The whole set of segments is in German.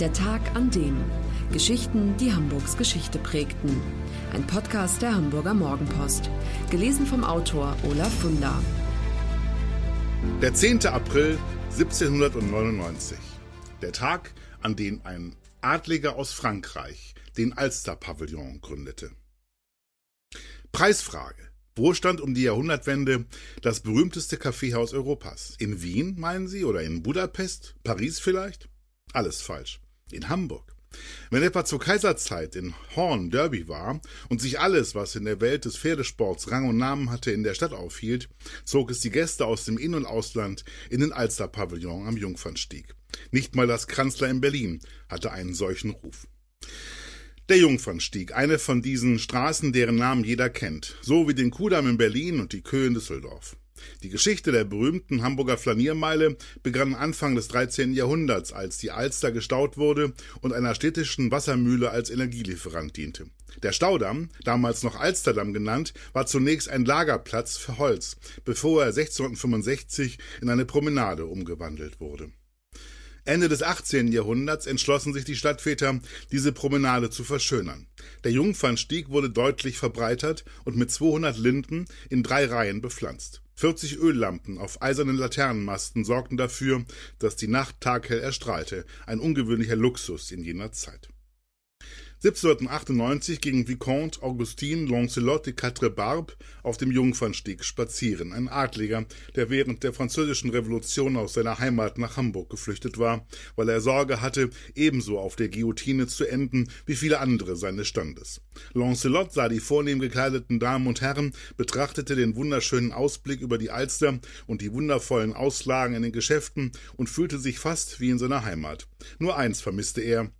Der Tag an dem. Geschichten, die Hamburgs Geschichte prägten. Ein Podcast der Hamburger Morgenpost. Gelesen vom Autor Olaf Funder. Der 10. April 1799. Der Tag, an dem ein Adliger aus Frankreich den Alster-Pavillon gründete. Preisfrage. Wo stand um die Jahrhundertwende das berühmteste Kaffeehaus Europas? In Wien, meinen Sie, oder in Budapest? Paris vielleicht? Alles falsch. In Hamburg. Wenn etwa zur Kaiserzeit in Horn Derby war und sich alles, was in der Welt des Pferdesports Rang und Namen hatte, in der Stadt aufhielt, zog es die Gäste aus dem In- und Ausland in den Alster-Pavillon am Jungfernstieg. Nicht mal das Kanzler in Berlin hatte einen solchen Ruf. Der Jungfernstieg, eine von diesen Straßen, deren Namen jeder kennt, so wie den Kudamm in Berlin und die Köhe in Düsseldorf. Die Geschichte der berühmten Hamburger Flaniermeile begann Anfang des 13. Jahrhunderts, als die Alster gestaut wurde und einer städtischen Wassermühle als Energielieferant diente. Der Staudamm, damals noch Alsterdamm genannt, war zunächst ein Lagerplatz für Holz, bevor er 1665 in eine Promenade umgewandelt wurde. Ende des 18. Jahrhunderts entschlossen sich die Stadtväter, diese Promenade zu verschönern. Der Jungfernstieg wurde deutlich verbreitert und mit 200 Linden in drei Reihen bepflanzt. 40 Öllampen auf eisernen Laternenmasten sorgten dafür, dass die Nacht taghell erstrahlte, ein ungewöhnlicher Luxus in jener Zeit. 1798 ging Vicomte Augustin Lancelot de Quatre-Barbes auf dem Jungfernstieg spazieren, ein Adliger, der während der Französischen Revolution aus seiner Heimat nach Hamburg geflüchtet war, weil er Sorge hatte, ebenso auf der Guillotine zu enden wie viele andere seines Standes. Lancelot sah die vornehm gekleideten Damen und Herren, betrachtete den wunderschönen Ausblick über die Alster und die wundervollen Auslagen in den Geschäften und fühlte sich fast wie in seiner Heimat. Nur eins vermisste er,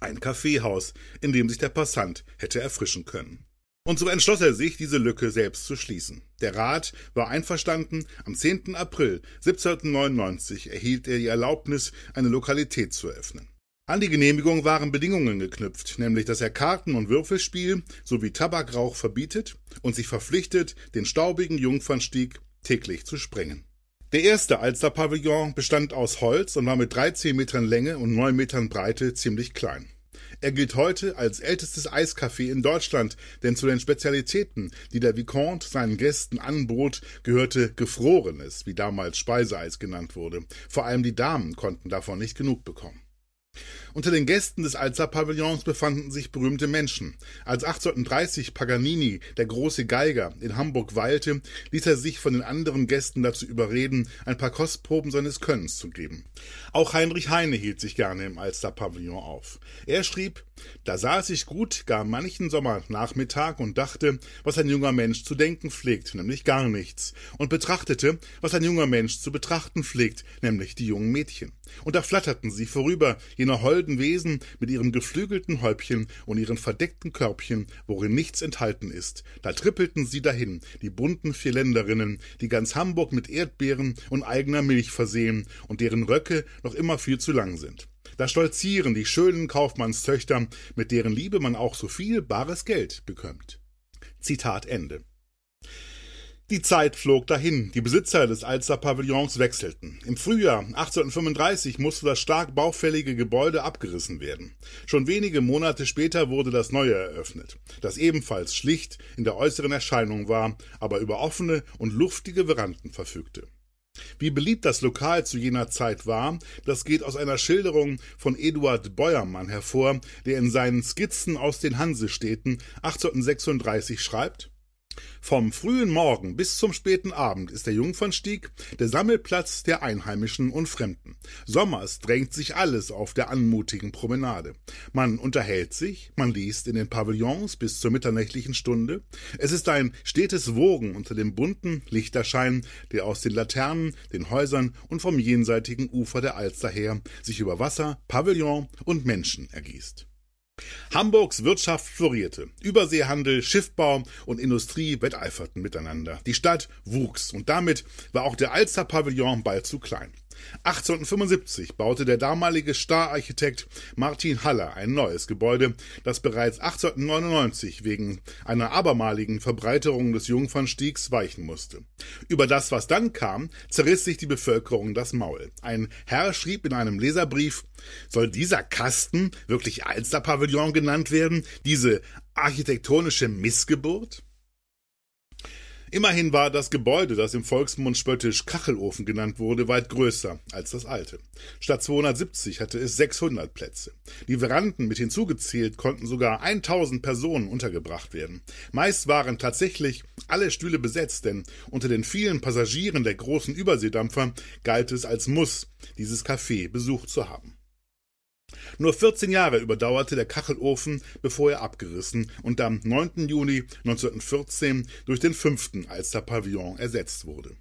ein Kaffeehaus, in dem sich der Passant hätte erfrischen können. Und so entschloss er sich, diese Lücke selbst zu schließen. Der Rat war einverstanden, am 10. April 1799 erhielt er die Erlaubnis, eine Lokalität zu eröffnen. An die Genehmigung waren Bedingungen geknüpft, nämlich dass er Karten- und Würfelspiel sowie Tabakrauch verbietet und sich verpflichtet, den staubigen Jungfernstieg täglich zu sprengen. Der erste Alster-Pavillon bestand aus Holz und war mit 13 Metern Länge und 9 Metern Breite ziemlich klein. Er gilt heute als ältestes Eiscafé in Deutschland, denn zu den Spezialitäten, die der Vicomte seinen Gästen anbot, gehörte Gefrorenes, wie damals Speiseeis genannt wurde. Vor allem die Damen konnten davon nicht genug bekommen. Unter den Gästen des Alster-Pavillons befanden sich berühmte Menschen. Als 1830 Paganini, der große Geiger, in Hamburg weilte, ließ er sich von den anderen Gästen dazu überreden, ein paar Kostproben seines Könnens zu geben. Auch Heinrich Heine hielt sich gerne im Alster-Pavillon auf. Er schrieb, da saß ich gut gar manchen Sommernachmittag und dachte, was ein junger Mensch zu denken pflegt, nämlich gar nichts, und betrachtete, was ein junger Mensch zu betrachten pflegt, nämlich die jungen Mädchen. Und da flatterten sie vorüber, jener holden Wesen mit ihrem geflügelten Häubchen und ihren verdeckten Körbchen, worin nichts enthalten ist. Da trippelten sie dahin, die bunten Vierländerinnen, die ganz Hamburg mit Erdbeeren und eigener Milch versehen und deren Röcke noch immer viel zu lang sind. Da stolzieren die schönen Kaufmannstöchter, mit deren Liebe man auch so viel bares Geld bekömmt. Zitat Ende. Die Zeit flog dahin, die Besitzer des Alster Pavillons wechselten. Im Frühjahr 1835 musste das stark baufällige Gebäude abgerissen werden. Schon wenige Monate später wurde das neue eröffnet, das ebenfalls schlicht in der äußeren Erscheinung war, aber über offene und luftige Veranden verfügte. Wie beliebt das Lokal zu jener Zeit war, das geht aus einer Schilderung von Eduard Beuermann hervor, der in seinen Skizzen aus den Hansestädten 1836 schreibt vom frühen Morgen bis zum späten Abend ist der Jungfernstieg der Sammelplatz der Einheimischen und Fremden. Sommers drängt sich alles auf der anmutigen Promenade. Man unterhält sich, man liest in den Pavillons bis zur mitternächtlichen Stunde. Es ist ein stetes Wogen unter dem bunten Lichterschein, der aus den Laternen, den Häusern und vom jenseitigen Ufer der Alster her sich über Wasser, Pavillon und Menschen ergießt. Hamburgs Wirtschaft florierte. Überseehandel, Schiffbau und Industrie wetteiferten miteinander. Die Stadt wuchs und damit war auch der Alster Pavillon bald zu klein. 1875 baute der damalige Stararchitekt Martin Haller ein neues Gebäude, das bereits 1899 wegen einer abermaligen Verbreiterung des Jungfernstiegs weichen musste. Über das, was dann kam, zerriss sich die Bevölkerung das Maul. Ein Herr schrieb in einem Leserbrief, soll dieser Kasten wirklich Alsterpavillon genannt werden? Diese architektonische Missgeburt? Immerhin war das Gebäude, das im Volksmund spöttisch Kachelofen genannt wurde, weit größer als das alte. Statt 270 hatte es 600 Plätze. Die Veranden mit hinzugezählt konnten sogar 1000 Personen untergebracht werden. Meist waren tatsächlich alle Stühle besetzt, denn unter den vielen Passagieren der großen Überseedampfer galt es als Muss, dieses Café besucht zu haben. Nur 14 Jahre überdauerte der Kachelofen, bevor er abgerissen und am 9. Juni 1914 durch den fünften Alster Pavillon ersetzt wurde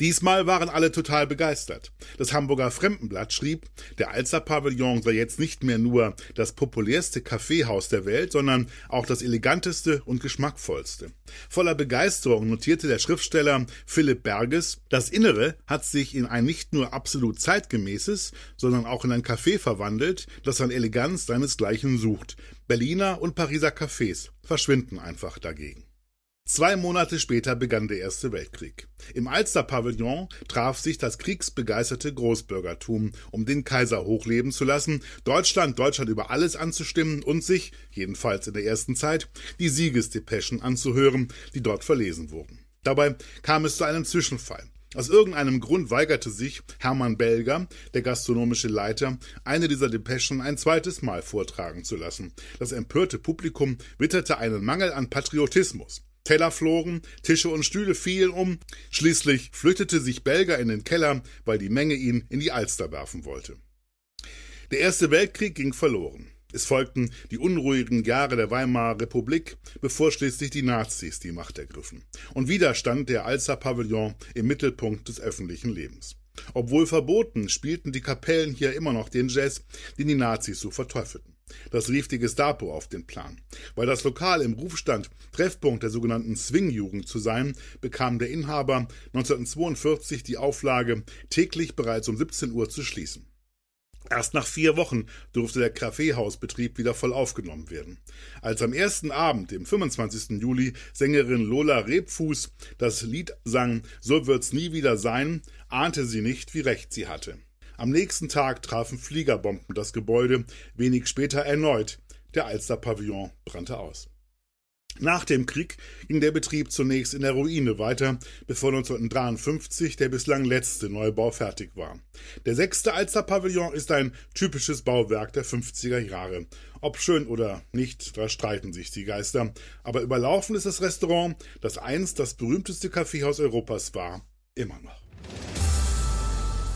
Diesmal waren alle total begeistert. Das Hamburger Fremdenblatt schrieb, der Alster Pavillon sei jetzt nicht mehr nur das populärste Kaffeehaus der Welt, sondern auch das eleganteste und geschmackvollste. Voller Begeisterung notierte der Schriftsteller Philipp Berges, das Innere hat sich in ein nicht nur absolut zeitgemäßes, sondern auch in ein Café verwandelt, das an Eleganz seinesgleichen sucht. Berliner und Pariser Cafés verschwinden einfach dagegen. Zwei Monate später begann der Erste Weltkrieg. Im Alster-Pavillon traf sich das kriegsbegeisterte Großbürgertum, um den Kaiser hochleben zu lassen, Deutschland Deutschland über alles anzustimmen und sich, jedenfalls in der ersten Zeit, die Siegesdepeschen anzuhören, die dort verlesen wurden. Dabei kam es zu einem Zwischenfall. Aus irgendeinem Grund weigerte sich Hermann Belger, der gastronomische Leiter, eine dieser Depeschen ein zweites Mal vortragen zu lassen. Das empörte Publikum witterte einen Mangel an Patriotismus. Teller flogen, Tische und Stühle fielen um. Schließlich flüchtete sich Belger in den Keller, weil die Menge ihn in die Alster werfen wollte. Der Erste Weltkrieg ging verloren. Es folgten die unruhigen Jahre der Weimarer Republik, bevor schließlich die Nazis die Macht ergriffen. Und wieder stand der Alster Pavillon im Mittelpunkt des öffentlichen Lebens. Obwohl verboten, spielten die Kapellen hier immer noch den Jazz, den die Nazis so verteufelten. Das rief die Gestapo auf den Plan. Weil das Lokal im Ruf stand, Treffpunkt der sogenannten Swing-Jugend zu sein, bekam der Inhaber 1942 die Auflage, täglich bereits um 17 Uhr zu schließen. Erst nach vier Wochen durfte der Kaffeehausbetrieb wieder voll aufgenommen werden. Als am ersten Abend, dem 25. Juli, Sängerin Lola Rebfuß das Lied sang So wird's nie wieder sein, ahnte sie nicht, wie recht sie hatte. Am nächsten Tag trafen Fliegerbomben das Gebäude, wenig später erneut. Der Alster Pavillon brannte aus. Nach dem Krieg ging der Betrieb zunächst in der Ruine weiter, bevor 1953 der bislang letzte Neubau fertig war. Der sechste Alster Pavillon ist ein typisches Bauwerk der 50er Jahre. Ob schön oder nicht, da streiten sich die Geister. Aber überlaufen ist das Restaurant, das einst das berühmteste Kaffeehaus Europas war, immer noch.